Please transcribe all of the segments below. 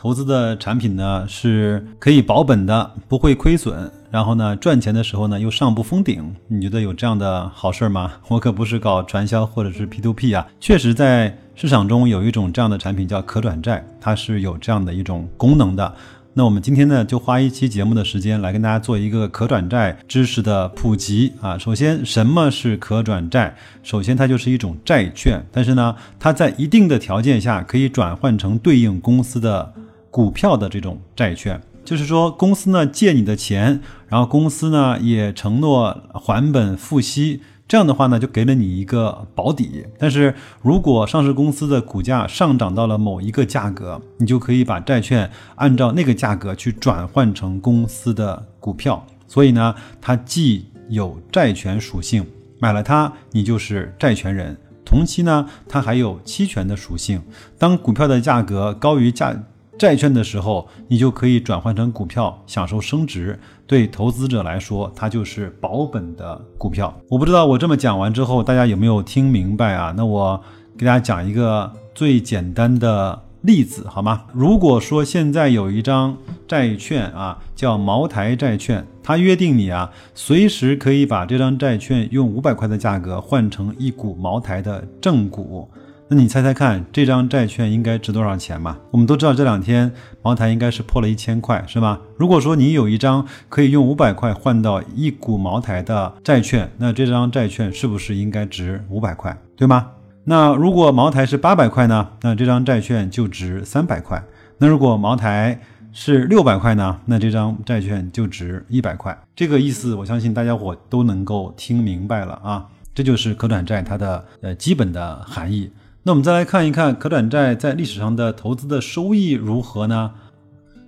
投资的产品呢，是可以保本的，不会亏损，然后呢赚钱的时候呢又上不封顶，你觉得有这样的好事吗？我可不是搞传销或者是 P to P 啊，确实在市场中有一种这样的产品叫可转债，它是有这样的一种功能的。那我们今天呢，就花一期节目的时间来跟大家做一个可转债知识的普及啊。首先，什么是可转债？首先，它就是一种债券，但是呢，它在一定的条件下可以转换成对应公司的股票的这种债券。就是说，公司呢借你的钱，然后公司呢也承诺还本付息。这样的话呢，就给了你一个保底。但是如果上市公司的股价上涨到了某一个价格，你就可以把债券按照那个价格去转换成公司的股票。所以呢，它既有债权属性，买了它你就是债权人；同期呢，它还有期权的属性。当股票的价格高于价。债券的时候，你就可以转换成股票，享受升值。对投资者来说，它就是保本的股票。我不知道我这么讲完之后，大家有没有听明白啊？那我给大家讲一个最简单的例子，好吗？如果说现在有一张债券啊，叫茅台债券，它约定你啊，随时可以把这张债券用五百块的价格换成一股茅台的正股。那你猜猜看，这张债券应该值多少钱吧？我们都知道这两天茅台应该是破了一千块，是吧？如果说你有一张可以用五百块换到一股茅台的债券，那这张债券是不是应该值五百块，对吗？那如果茅台是八百块呢？那这张债券就值三百块。那如果茅台是六百块呢？那这张债券就值一百块。这个意思，我相信大家伙都能够听明白了啊！这就是可转债它的呃基本的含义。那我们再来看一看可转债在历史上的投资的收益如何呢？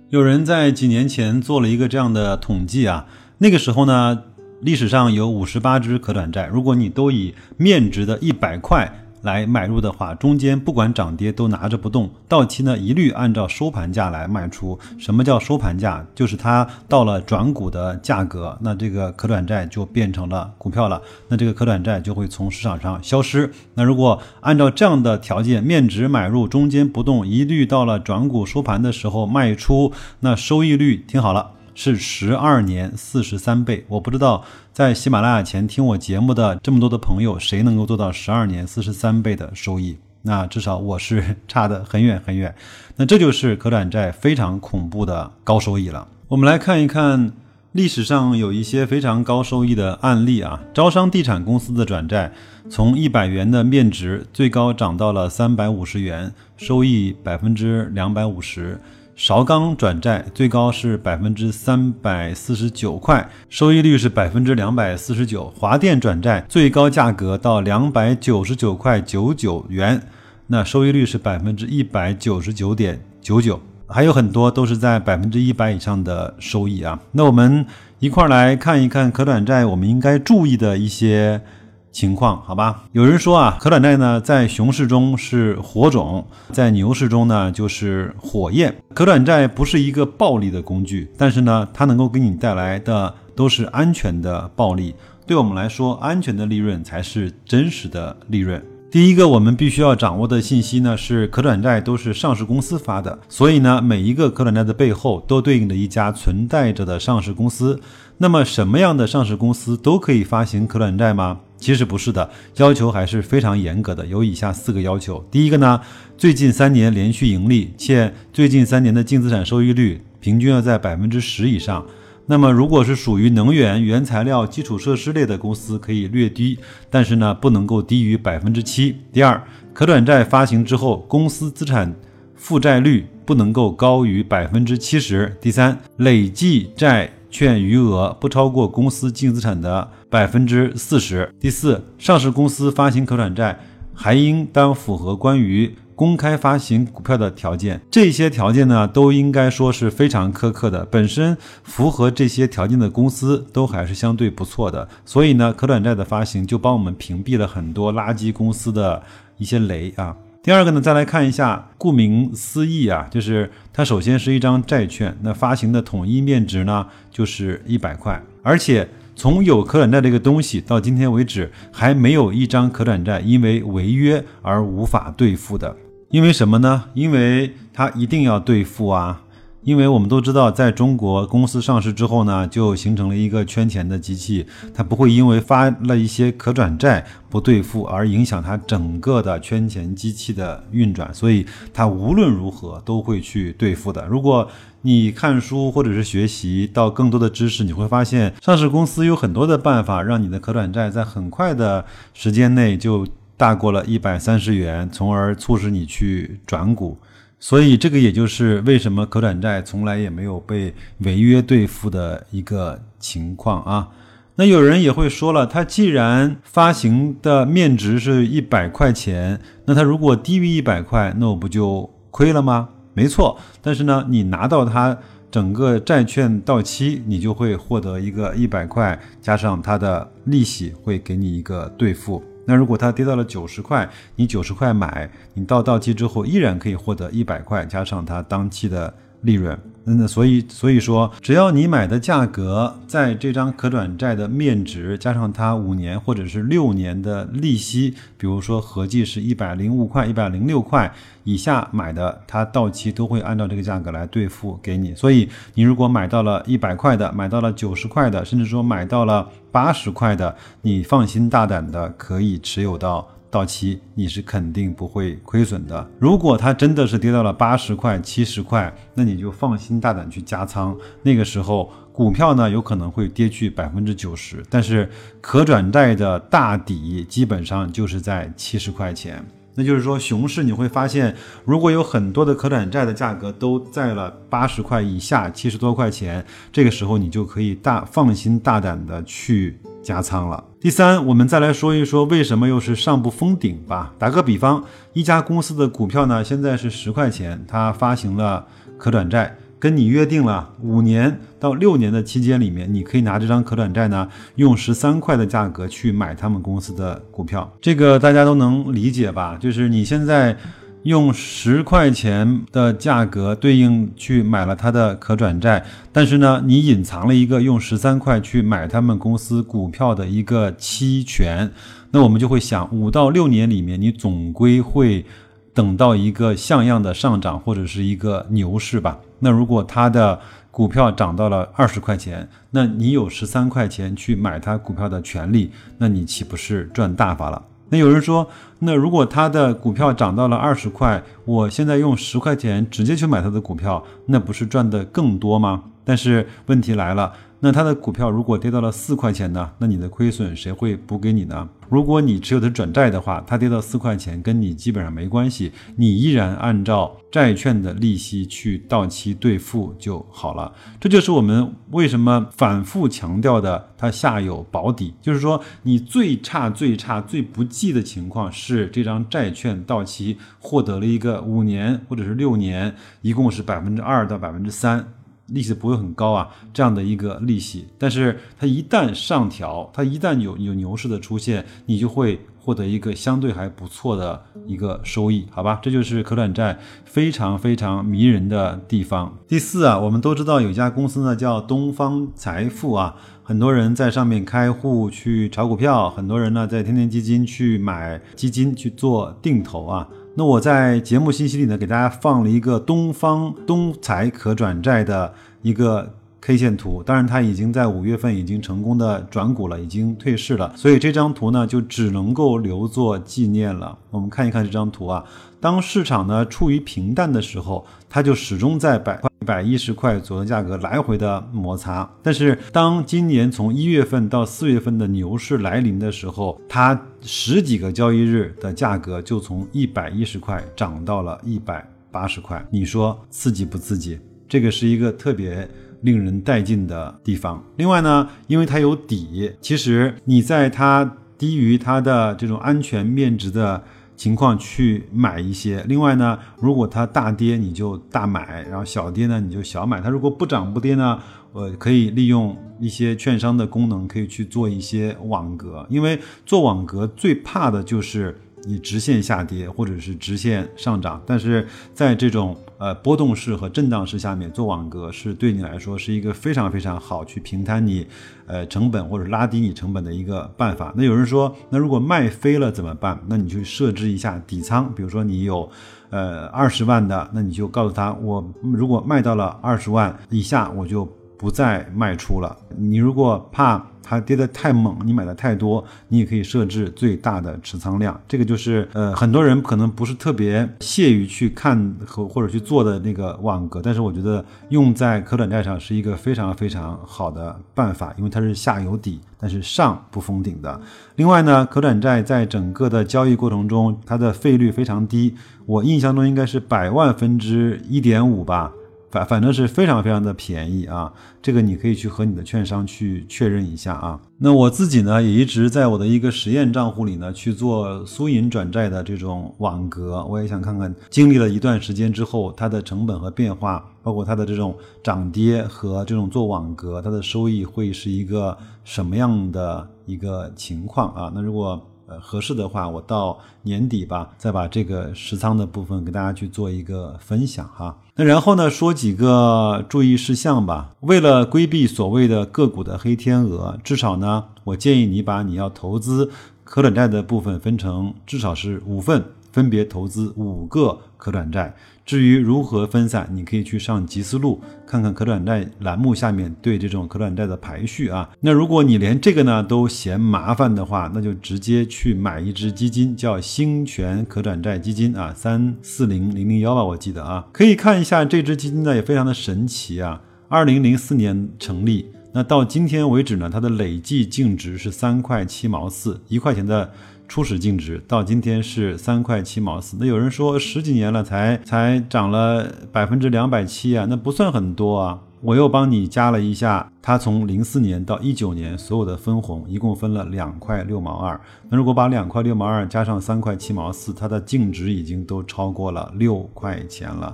有人在几年前做了一个这样的统计啊，那个时候呢，历史上有五十八只可转债，如果你都以面值的一百块。来买入的话，中间不管涨跌都拿着不动，到期呢一律按照收盘价来卖出。什么叫收盘价？就是它到了转股的价格，那这个可转债就变成了股票了，那这个可转债就会从市场上消失。那如果按照这样的条件，面值买入，中间不动，一律到了转股收盘的时候卖出，那收益率听好了。是十二年四十三倍，我不知道在喜马拉雅前听我节目的这么多的朋友，谁能够做到十二年四十三倍的收益？那至少我是差的很远很远。那这就是可转债非常恐怖的高收益了。我们来看一看历史上有一些非常高收益的案例啊。招商地产公司的转债，从一百元的面值，最高涨到了三百五十元，收益百分之两百五十。韶钢转债最高是百分之三百四十九块，收益率是百分之两百四十九。华电转债最高价格到两百九十九块九九元，那收益率是百分之一百九十九点九九。还有很多都是在百分之一百以上的收益啊。那我们一块来看一看可转债，我们应该注意的一些。情况好吧，有人说啊，可转债呢在熊市中是火种，在牛市中呢就是火焰。可转债不是一个暴利的工具，但是呢，它能够给你带来的都是安全的暴利。对我们来说，安全的利润才是真实的利润。第一个，我们必须要掌握的信息呢是，可转债都是上市公司发的，所以呢，每一个可转债的背后都对应着一家存在着的上市公司。那么，什么样的上市公司都可以发行可转债吗？其实不是的，要求还是非常严格的，有以下四个要求。第一个呢，最近三年连续盈利，且最近三年的净资产收益率平均要在百分之十以上。那么，如果是属于能源、原材料、基础设施类的公司，可以略低，但是呢，不能够低于百分之七。第二，可转债发行之后，公司资产负债率不能够高于百分之七十。第三，累计债券余额不超过公司净资产的百分之四十。第四，上市公司发行可转债还应当符合关于公开发行股票的条件，这些条件呢，都应该说是非常苛刻的。本身符合这些条件的公司都还是相对不错的，所以呢，可转债的发行就帮我们屏蔽了很多垃圾公司的一些雷啊。第二个呢，再来看一下，顾名思义啊，就是它首先是一张债券，那发行的统一面值呢就是一百块，而且从有可转债这个东西到今天为止，还没有一张可转债因为违约而无法兑付的。因为什么呢？因为它一定要兑付啊！因为我们都知道，在中国公司上市之后呢，就形成了一个圈钱的机器，它不会因为发了一些可转债不兑付而影响它整个的圈钱机器的运转，所以它无论如何都会去兑付的。如果你看书或者是学习到更多的知识，你会发现上市公司有很多的办法，让你的可转债在很快的时间内就。大过了一百三十元，从而促使你去转股，所以这个也就是为什么可转债从来也没有被违约兑付的一个情况啊。那有人也会说了，它既然发行的面值是一百块钱，那它如果低于一百块，那我不就亏了吗？没错，但是呢，你拿到它整个债券到期，你就会获得一个一百块加上它的利息，会给你一个兑付。那如果它跌到了九十块，你九十块买，你到到期之后依然可以获得一百块，加上它当期的利润。那所以所以说，只要你买的价格在这张可转债的面值加上它五年或者是六年的利息，比如说合计是一百零五块、一百零六块以下买的，它到期都会按照这个价格来兑付给你。所以你如果买到了一百块的，买到了九十块的，甚至说买到了八十块的，你放心大胆的可以持有到。到期你是肯定不会亏损的。如果它真的是跌到了八十块、七十块，那你就放心大胆去加仓。那个时候股票呢有可能会跌去百分之九十，但是可转债的大底基本上就是在七十块钱。那就是说熊市你会发现，如果有很多的可转债的价格都在了八十块以下、七十多块钱，这个时候你就可以大放心大胆的去。加仓了。第三，我们再来说一说为什么又是上不封顶吧。打个比方，一家公司的股票呢，现在是十块钱，它发行了可转债，跟你约定了五年到六年的期间里面，你可以拿这张可转债呢，用十三块的价格去买他们公司的股票。这个大家都能理解吧？就是你现在。用十块钱的价格对应去买了它的可转债，但是呢，你隐藏了一个用十三块去买他们公司股票的一个期权，那我们就会想，五到六年里面，你总归会等到一个像样的上涨或者是一个牛市吧？那如果它的股票涨到了二十块钱，那你有十三块钱去买它股票的权利，那你岂不是赚大发了？那有人说，那如果他的股票涨到了二十块，我现在用十块钱直接去买他的股票，那不是赚的更多吗？但是问题来了。那它的股票如果跌到了四块钱呢？那你的亏损谁会补给你呢？如果你持有的转债的话，它跌到四块钱跟你基本上没关系，你依然按照债券的利息去到期兑付就好了。这就是我们为什么反复强调的，它下有保底，就是说你最差最差最不济的情况是这张债券到期获得了一个五年或者是六年，一共是百分之二到百分之三。利息不会很高啊，这样的一个利息，但是它一旦上调，它一旦有有牛市的出现，你就会获得一个相对还不错的一个收益，好吧？这就是可转债非常非常迷人的地方。第四啊，我们都知道有家公司呢叫东方财富啊，很多人在上面开户去炒股票，很多人呢在天天基金去买基金去做定投啊。那我在节目信息里呢，给大家放了一个东方东财可转债的一个 K 线图，当然它已经在五月份已经成功的转股了，已经退市了，所以这张图呢就只能够留作纪念了。我们看一看这张图啊。当市场呢处于平淡的时候，它就始终在百块一百一十块左右的价格来回的摩擦。但是当今年从一月份到四月份的牛市来临的时候，它十几个交易日的价格就从一百一十块涨到了一百八十块。你说刺激不刺激？这个是一个特别令人带劲的地方。另外呢，因为它有底，其实你在它低于它的这种安全面值的。情况去买一些。另外呢，如果它大跌，你就大买；然后小跌呢，你就小买。它如果不涨不跌呢，呃，可以利用一些券商的功能，可以去做一些网格。因为做网格最怕的就是你直线下跌或者是直线上涨，但是在这种呃波动式和震荡式下面做网格，是对你来说是一个非常非常好去平摊你呃成本或者拉低你成本的一个办法。那有人说，那如果卖飞了怎么办？那你去设置一下底仓，比如说你有呃二十万的，那你就告诉他，我如果卖到了二十万以下，我就不再卖出了。你如果怕它跌得太猛，你买的太多，你也可以设置最大的持仓量。这个就是呃，很多人可能不是特别屑于去看和或者去做的那个网格，但是我觉得用在可转债上是一个非常非常好的办法，因为它是下有底，但是上不封顶的。另外呢，可转债在整个的交易过程中，它的费率非常低，我印象中应该是百万分之一点五吧。反反正是非常非常的便宜啊，这个你可以去和你的券商去确认一下啊。那我自己呢，也一直在我的一个实验账户里呢去做苏银转债的这种网格，我也想看看经历了一段时间之后，它的成本和变化，包括它的这种涨跌和这种做网格，它的收益会是一个什么样的一个情况啊？那如果合适的话，我到年底吧，再把这个实仓的部分给大家去做一个分享哈。那然后呢，说几个注意事项吧。为了规避所谓的个股的黑天鹅，至少呢，我建议你把你要投资可转债的部分分成至少是五份，分别投资五个可转债。至于如何分散，你可以去上集思路看看可转债栏目下面对这种可转债的排序啊。那如果你连这个呢都嫌麻烦的话，那就直接去买一只基金，叫兴全可转债基金啊，三四零零零幺吧，我记得啊，可以看一下这只基金呢也非常的神奇啊。二零零四年成立，那到今天为止呢，它的累计净值是三块七毛四，一块钱的。初始净值到今天是三块七毛四，那有人说十几年了才才涨了百分之两百七啊，那不算很多啊。我又帮你加了一下，它从零四年到一九年所有的分红一共分了两块六毛二。那如果把两块六毛二加上三块七毛四，它的净值已经都超过了六块钱了。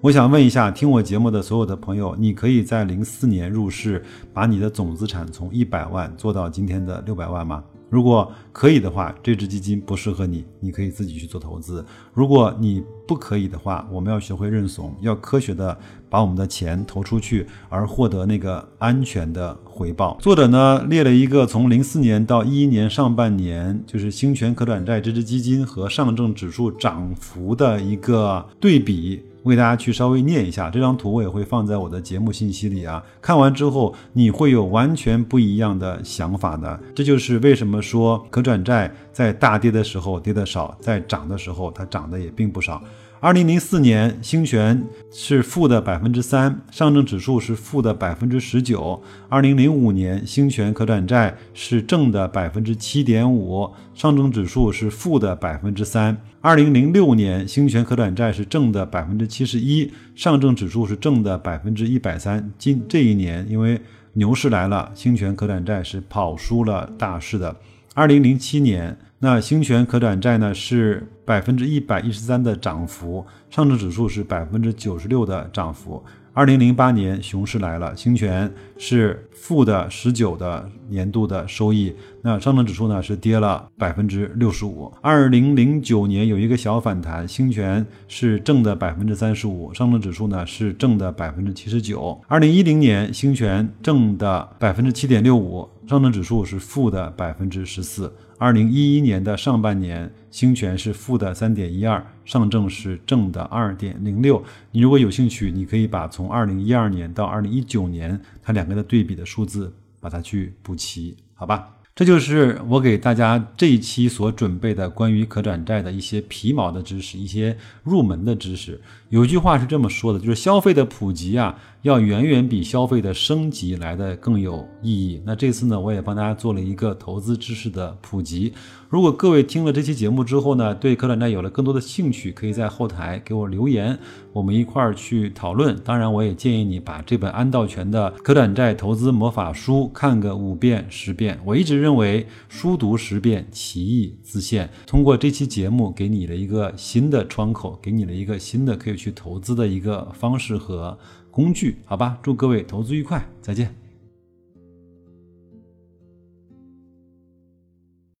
我想问一下，听我节目的所有的朋友，你可以在零四年入市，把你的总资产从一百万做到今天的六百万吗？如果可以的话，这只基金不适合你，你可以自己去做投资。如果你不可以的话，我们要学会认怂，要科学的把我们的钱投出去，而获得那个安全的回报。作者呢列了一个从零四年到一一年上半年，就是兴全可转债这支基金和上证指数涨幅的一个对比。我给大家去稍微念一下这张图，我也会放在我的节目信息里啊。看完之后，你会有完全不一样的想法的。这就是为什么说可转债在大跌的时候跌得少，在涨的时候它涨的也并不少。二零零四年，兴全是负的百分之三，上证指数是负的百分之十九。二零零五年，兴全可转债是正的百分之七点五，上证指数是负的百分之三。二零零六年，兴全可转债是正的百分之七十一，上证指数是正的百分之一百三。今这一年，因为牛市来了，兴全可转债是跑输了大市的。二零零七年。那兴全可转债呢是百分之一百一十三的涨幅，上证指数是百分之九十六的涨幅。二零零八年熊市来了，兴全是负的十九的年度的收益，那上证指数呢是跌了百分之六十五。二零零九年有一个小反弹，兴全是正的百分之三十五，上证指数呢是正的百分之七十九。二零一零年兴全正的百分之七点六五，上证指数是负的百分之十四。二零一一年的上半年，兴全是负的三点一二，上证是正的二点零六。你如果有兴趣，你可以把从二零一二年到二零一九年它两个的对比的数字，把它去补齐，好吧？这就是我给大家这一期所准备的关于可转债的一些皮毛的知识，一些入门的知识。有句话是这么说的，就是消费的普及啊。要远远比消费的升级来的更有意义。那这次呢，我也帮大家做了一个投资知识的普及。如果各位听了这期节目之后呢，对可转债有了更多的兴趣，可以在后台给我留言，我们一块儿去讨论。当然，我也建议你把这本安道全的《可转债投资魔法书》看个五遍十遍。我一直认为，书读十遍，其义自现。通过这期节目，给你了一个新的窗口，给你了一个新的可以去投资的一个方式和工具，好吧？祝各位投资愉快，再见。